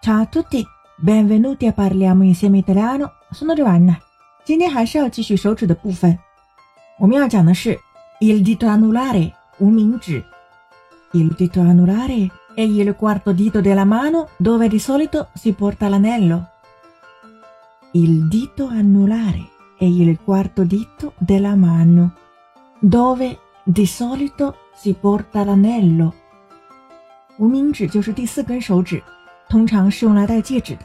Ciao a tutti, benvenuti a Parliamo insieme italiano. Sono Giovanna。今天还是要继续手指的部分。我们要讲的是 il dito anulare，无名指。Il dito anulare è il quarto dito della mano dove di solito si porta l'anello. Il dito anulare è il quarto dito della mano dove di solito si porta l'anello. 无名指就是第四根手指， 通常是用来戴戒指的。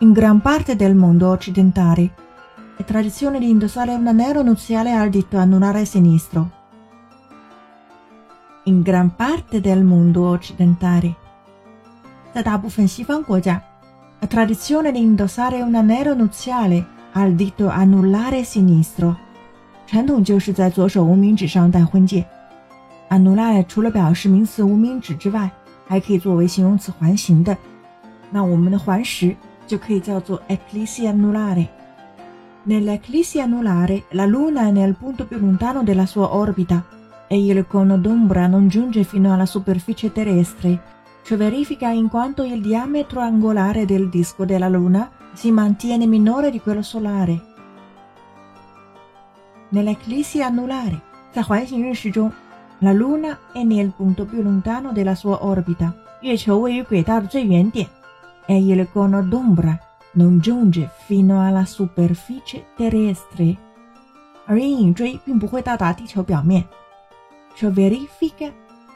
In gran parte del mondo occidentale è tradizione di indossare un anello nuziale al dito anulare sinistro. In gran parte del mondo occidentale，在大部分西方国家，è tradizione di indossare un anello nuziale al dito anulare sinistro，传统就是在左手无名指上戴婚戒。Anulare 除了表示名词无名指之外， 还可以作为形容词环形的。那我们的环石就可以叫做 eclissi anulare。Nell'eclissi anulare la luna è nel punto più lontano della sua orbita e il cono d'ombra non giunge fino alla superficie terrestre. Ciò verifica in quanto il diametro angolare del disco della luna si mantiene minore di quello solare. Nell'eclissi anulare 在环形日食中 La luna è nel punto più lontano della sua orbita. 月球位于轨道的最远点。E il cono d'ombra non giunge fino alla superficie terrestre. 而阴影锥并不会到达地球表面。Ciò verifica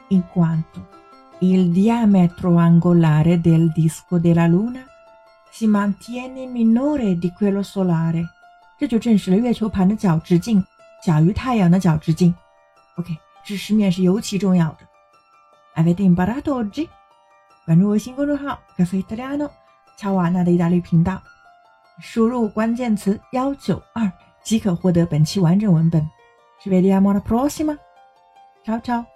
in quanto il diametro angolare del disco della luna si mantiene minore di quello solare. 这就证实了月球盘的角直径小于太阳的角直径。OK。 知识面是尤其重要的。Avete imparato oggi？关注微信公众号“ “Caffitaliano 乔瓦纳的意大利频道，输入关键词幺九二即可获得本期完整文本。Ci vediamo alla prossima！ciao ciao。